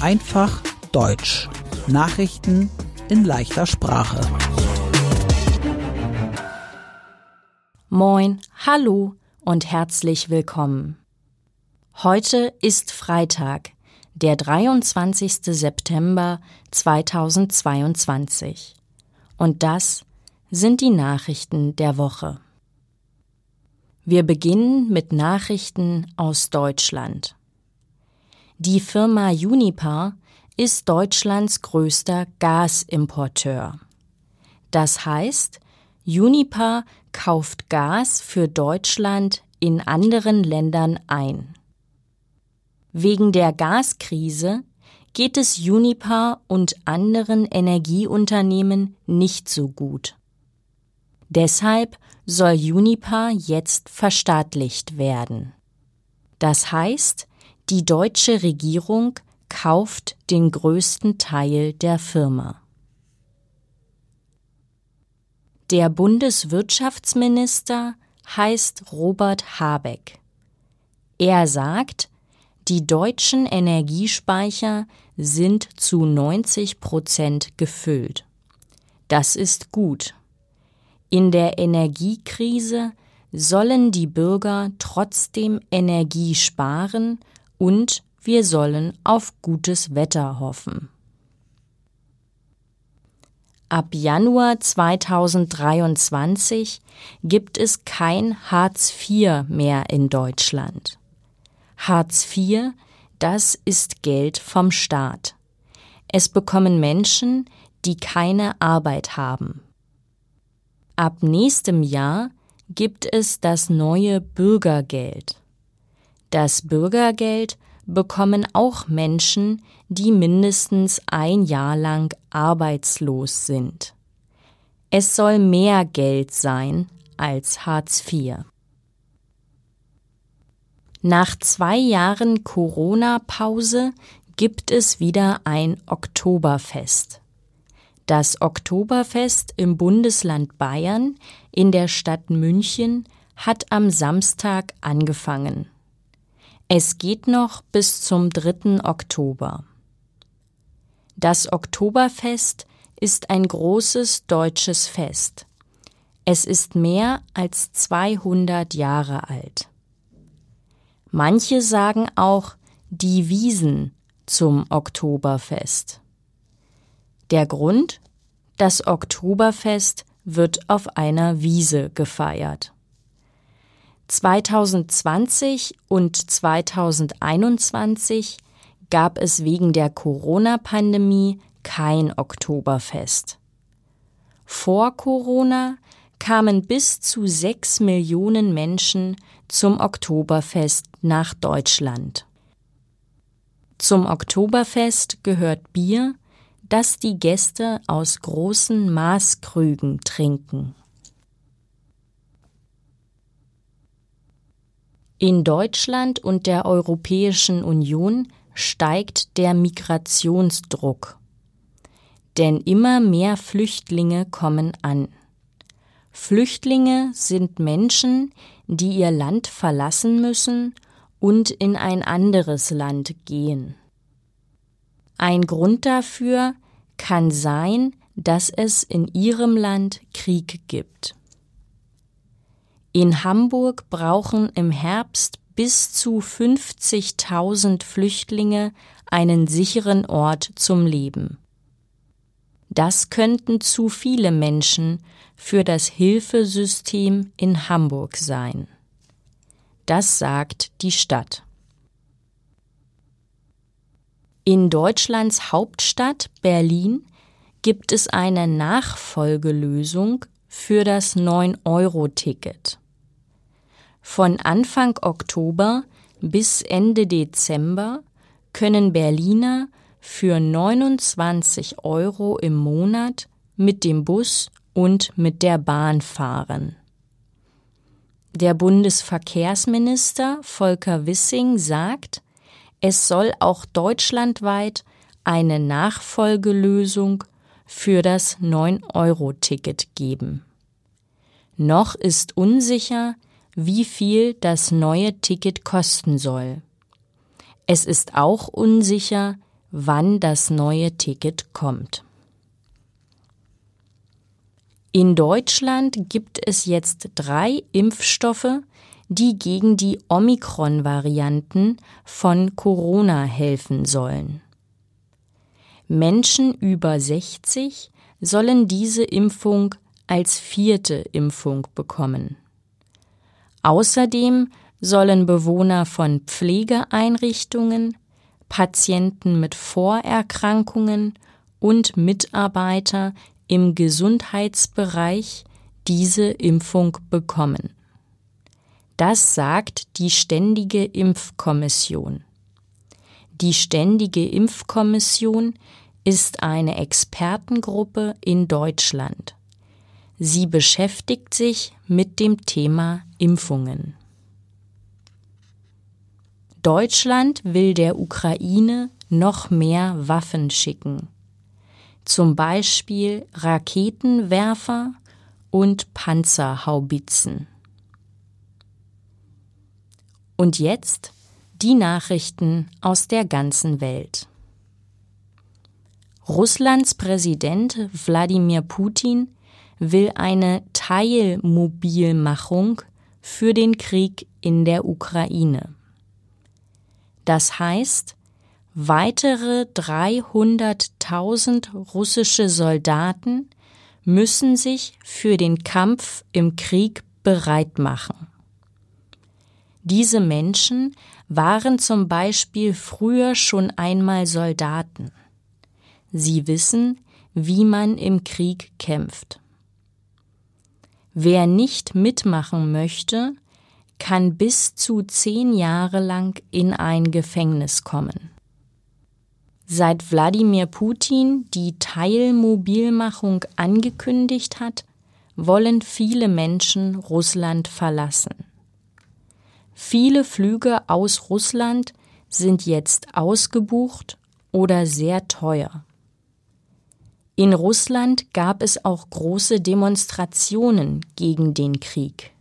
Einfach Deutsch. Nachrichten in leichter Sprache. Moin, hallo und herzlich willkommen. Heute ist Freitag, der 23. September 2022. Und das sind die Nachrichten der Woche. Wir beginnen mit Nachrichten aus Deutschland. Die Firma Uniper ist Deutschlands größter Gasimporteur. Das heißt, Uniper kauft Gas für Deutschland in anderen Ländern ein. Wegen der Gaskrise geht es Uniper und anderen Energieunternehmen nicht so gut. Deshalb soll Uniper jetzt verstaatlicht werden. Das heißt, die deutsche Regierung kauft den größten Teil der Firma. Der Bundeswirtschaftsminister heißt Robert Habeck. Er sagt, die deutschen Energiespeicher sind zu 90 Prozent gefüllt. Das ist gut. In der Energiekrise sollen die Bürger trotzdem Energie sparen und wir sollen auf gutes Wetter hoffen. Ab Januar 2023 gibt es kein Hartz IV mehr in Deutschland. Hartz IV, das ist Geld vom Staat. Es bekommen Menschen, die keine Arbeit haben. Ab nächstem Jahr gibt es das neue Bürgergeld. Das Bürgergeld bekommen auch Menschen, die mindestens ein Jahr lang arbeitslos sind. Es soll mehr Geld sein als Hartz IV. Nach zwei Jahren Corona-Pause gibt es wieder ein Oktoberfest. Das Oktoberfest im Bundesland Bayern in der Stadt München hat am Samstag angefangen. Es geht noch bis zum 3. Oktober. Das Oktoberfest ist ein großes deutsches Fest. Es ist mehr als 200 Jahre alt. Manche sagen auch die Wiesen zum Oktoberfest. Der Grund? Das Oktoberfest wird auf einer Wiese gefeiert. 2020 und 2021 gab es wegen der Corona-Pandemie kein Oktoberfest. Vor Corona kamen bis zu sechs Millionen Menschen zum Oktoberfest nach Deutschland. Zum Oktoberfest gehört Bier, das die Gäste aus großen Maßkrügen trinken. In Deutschland und der Europäischen Union steigt der Migrationsdruck. Denn immer mehr Flüchtlinge kommen an. Flüchtlinge sind Menschen, die ihr Land verlassen müssen und in ein anderes Land gehen. Ein Grund dafür kann sein, dass es in ihrem Land Krieg gibt. In Hamburg brauchen im Herbst bis zu 50.000 Flüchtlinge einen sicheren Ort zum Leben. Das könnten zu viele Menschen für das Hilfesystem in Hamburg sein. Das sagt die Stadt. In Deutschlands Hauptstadt Berlin gibt es eine Nachfolgelösung für das 9-Euro-Ticket. Von Anfang Oktober bis Ende Dezember können Berliner für 29 Euro im Monat mit dem Bus und mit der Bahn fahren. Der Bundesverkehrsminister Volker Wissing sagt, es soll auch deutschlandweit eine Nachfolgelösung für das 9-Euro-Ticket geben. Noch ist unsicher, wie viel das neue Ticket kosten soll. Es ist auch unsicher, wann das neue Ticket kommt. In Deutschland gibt es jetzt drei Impfstoffe, die gegen die Omikron-Varianten von Corona helfen sollen. Menschen über 60 sollen diese Impfung als vierte Impfung bekommen. Außerdem sollen Bewohner von Pflegeeinrichtungen, Patienten mit Vorerkrankungen und Mitarbeiter im Gesundheitsbereich diese Impfung bekommen. Das sagt die Ständige Impfkommission. Die Ständige Impfkommission ist eine Expertengruppe in Deutschland. Sie beschäftigt sich mit dem Thema Impfungen. Deutschland will der Ukraine noch mehr Waffen schicken, zum Beispiel Raketenwerfer und Panzerhaubitzen. Und jetzt die Nachrichten aus der ganzen Welt. Russlands Präsident Wladimir Putin will eine Teilmobilmachung für den Krieg in der Ukraine. Das heißt, weitere 300.000 russische Soldaten müssen sich für den Kampf im Krieg bereit machen. Diese Menschen waren zum Beispiel früher schon einmal Soldaten. Sie wissen, wie man im Krieg kämpft. Wer nicht mitmachen möchte, kann bis zu zehn Jahre lang in ein Gefängnis kommen. Seit Wladimir Putin die Teilmobilmachung angekündigt hat, wollen viele Menschen Russland verlassen. Viele Flüge aus Russland sind jetzt ausgebucht oder sehr teuer. In Russland gab es auch große Demonstrationen gegen den Krieg.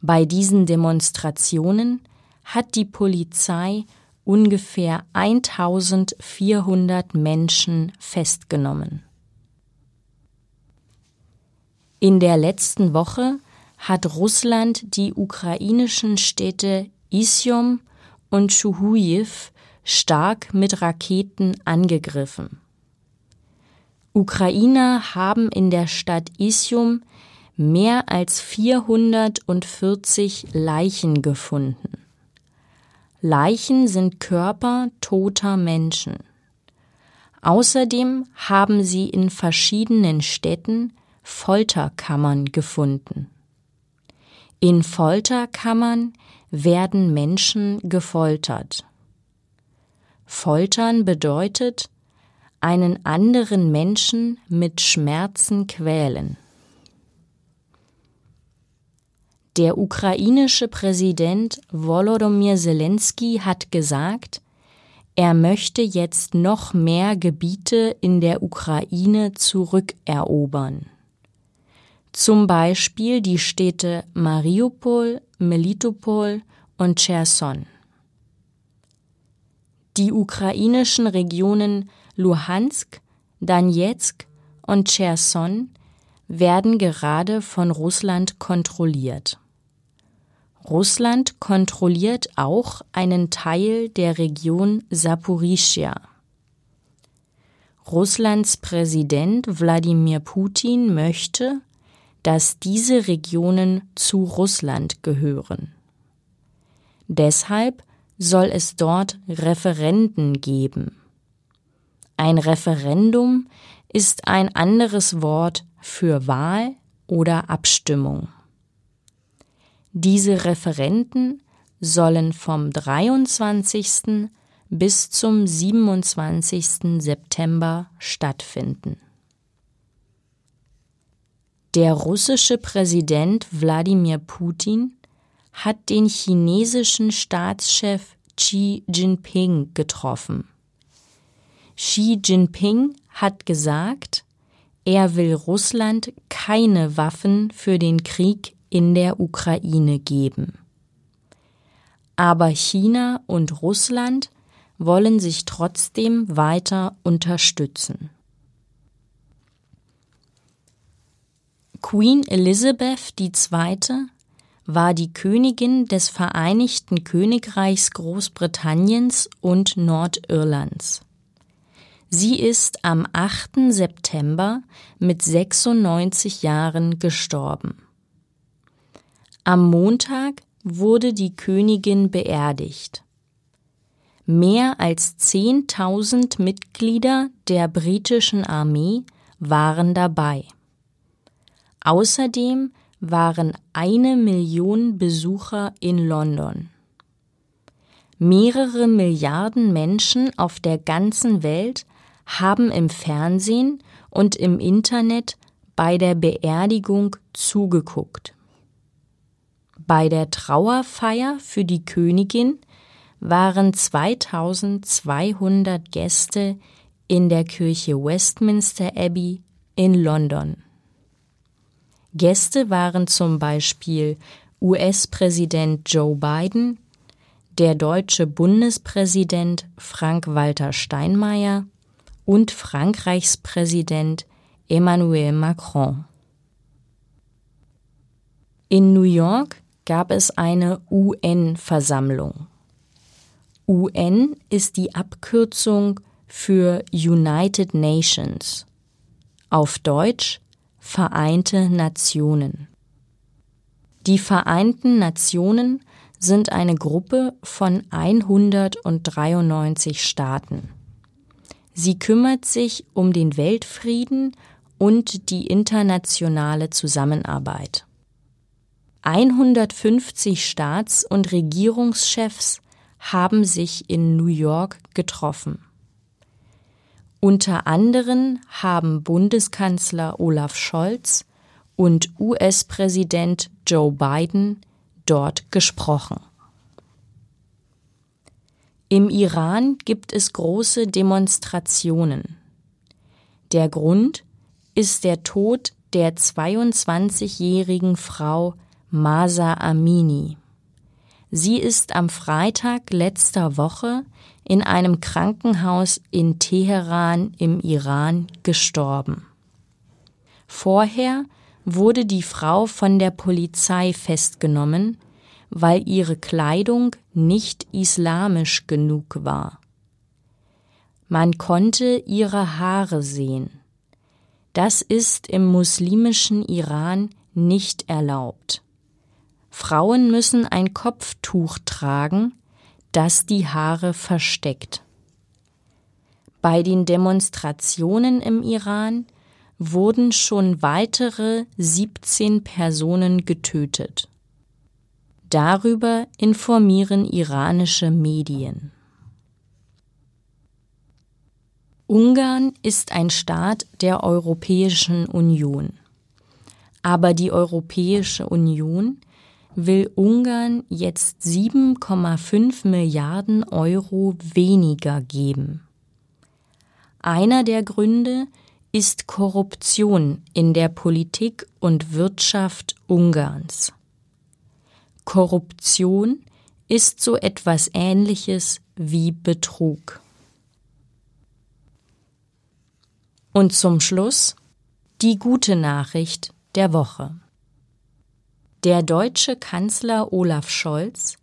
Bei diesen Demonstrationen hat die Polizei ungefähr 1400 Menschen festgenommen. In der letzten Woche hat Russland die ukrainischen Städte Isium und Schuhujew stark mit Raketen angegriffen. Ukrainer haben in der Stadt Isium mehr als 440 Leichen gefunden. Leichen sind Körper toter Menschen. Außerdem haben sie in verschiedenen Städten Folterkammern gefunden. In Folterkammern werden Menschen gefoltert. Foltern bedeutet, einen anderen Menschen mit Schmerzen quälen. Der ukrainische Präsident Volodymyr Zelensky hat gesagt, er möchte jetzt noch mehr Gebiete in der Ukraine zurückerobern. Zum Beispiel die Städte Mariupol, Melitopol und Cherson. Die ukrainischen Regionen Luhansk, Donetsk und Cherson werden gerade von Russland kontrolliert. Russland kontrolliert auch einen Teil der Region Saporischia. Russlands Präsident Wladimir Putin möchte, dass diese Regionen zu Russland gehören. Deshalb soll es dort Referenden geben. Ein Referendum ist ein anderes Wort für Wahl oder Abstimmung. Diese Referenten sollen vom 23. bis zum 27. September stattfinden. Der russische Präsident Wladimir Putin hat den chinesischen Staatschef Xi Jinping getroffen. Xi Jinping hat gesagt, er will Russland keine Waffen für den Krieg in der Ukraine geben. aber China und Russland wollen sich trotzdem weiter unterstützen. Queen Elizabeth II. war die Königin des Vereinigten Königreichs Großbritanniens und Nordirlands. Sie ist am 8. September mit 96 Jahren gestorben. Am Montag wurde die Königin beerdigt. Mehr als 10.000 Mitglieder der britischen Armee waren dabei. Außerdem waren eine Million Besucher in London. Mehrere Milliarden Menschen auf der ganzen Welt haben im Fernsehen und im Internet bei der Beerdigung zugeguckt. Bei der Trauerfeier für die Königin waren 2200 Gäste in der Kirche Westminster Abbey in London. Gäste waren zum Beispiel US-Präsident Joe Biden, der deutsche Bundespräsident Frank-Walter Steinmeier und Frankreichs Präsident Emmanuel Macron. In New York gab es eine UN-Versammlung. UN ist die Abkürzung für United Nations, auf Deutsch Vereinte Nationen. Die Vereinten Nationen sind eine Gruppe von 193 Staaten. Sie kümmert sich um den Weltfrieden und die internationale Zusammenarbeit. 150 Staats- und Regierungschefs haben sich in New York getroffen. Unter anderem haben Bundeskanzler Olaf Scholz und US-Präsident Joe Biden dort gesprochen. Im Iran gibt es große Demonstrationen. Der Grund ist der Tod der 22-jährigen Frau Masa Amini. Sie ist am Freitag letzter Woche in einem Krankenhaus in Teheran im Iran gestorben. Vorher wurde die Frau von der Polizei festgenommen, weil ihre Kleidung nicht islamisch genug war. Man konnte ihre Haare sehen. Das ist im muslimischen Iran nicht erlaubt. Frauen müssen ein Kopftuch tragen, das die Haare versteckt. Bei den Demonstrationen im Iran wurden schon weitere 17 Personen getötet. Darüber informieren iranische Medien. Ungarn ist ein Staat der Europäischen Union. Aber die Europäische Union will Ungarn jetzt 7,5 Milliarden Euro weniger geben. Einer der Gründe ist Korruption in der Politik und Wirtschaft Ungarns. Korruption ist so etwas Ähnliches wie Betrug. Und zum Schluss die gute Nachricht der Woche. Der deutsche Kanzler Olaf Scholz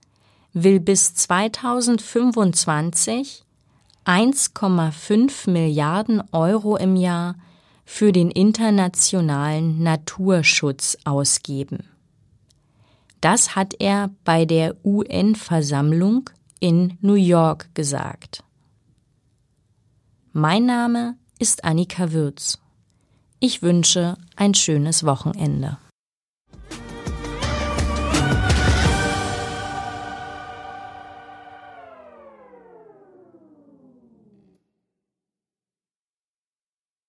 will bis 2025 1,5 Milliarden Euro im Jahr für den internationalen Naturschutz ausgeben. Das hat er bei der UN-Versammlung in New York gesagt. Mein Name ist Annika Würz. Ich wünsche ein schönes Wochenende.